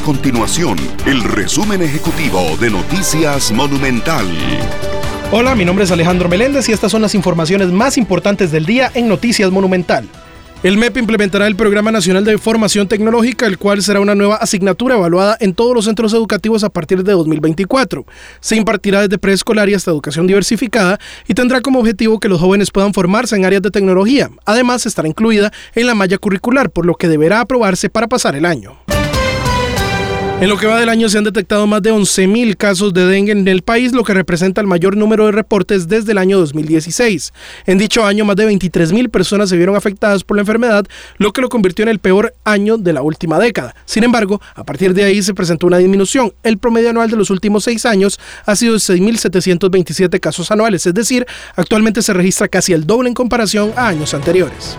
continuación el resumen ejecutivo de Noticias Monumental. Hola, mi nombre es Alejandro Meléndez y estas son las informaciones más importantes del día en Noticias Monumental. El MEP implementará el Programa Nacional de Formación Tecnológica, el cual será una nueva asignatura evaluada en todos los centros educativos a partir de 2024. Se impartirá desde preescolar y hasta educación diversificada y tendrá como objetivo que los jóvenes puedan formarse en áreas de tecnología. Además, estará incluida en la malla curricular, por lo que deberá aprobarse para pasar el año. En lo que va del año se han detectado más de 11.000 casos de dengue en el país, lo que representa el mayor número de reportes desde el año 2016. En dicho año, más de 23.000 personas se vieron afectadas por la enfermedad, lo que lo convirtió en el peor año de la última década. Sin embargo, a partir de ahí se presentó una disminución. El promedio anual de los últimos seis años ha sido de 6.727 casos anuales, es decir, actualmente se registra casi el doble en comparación a años anteriores.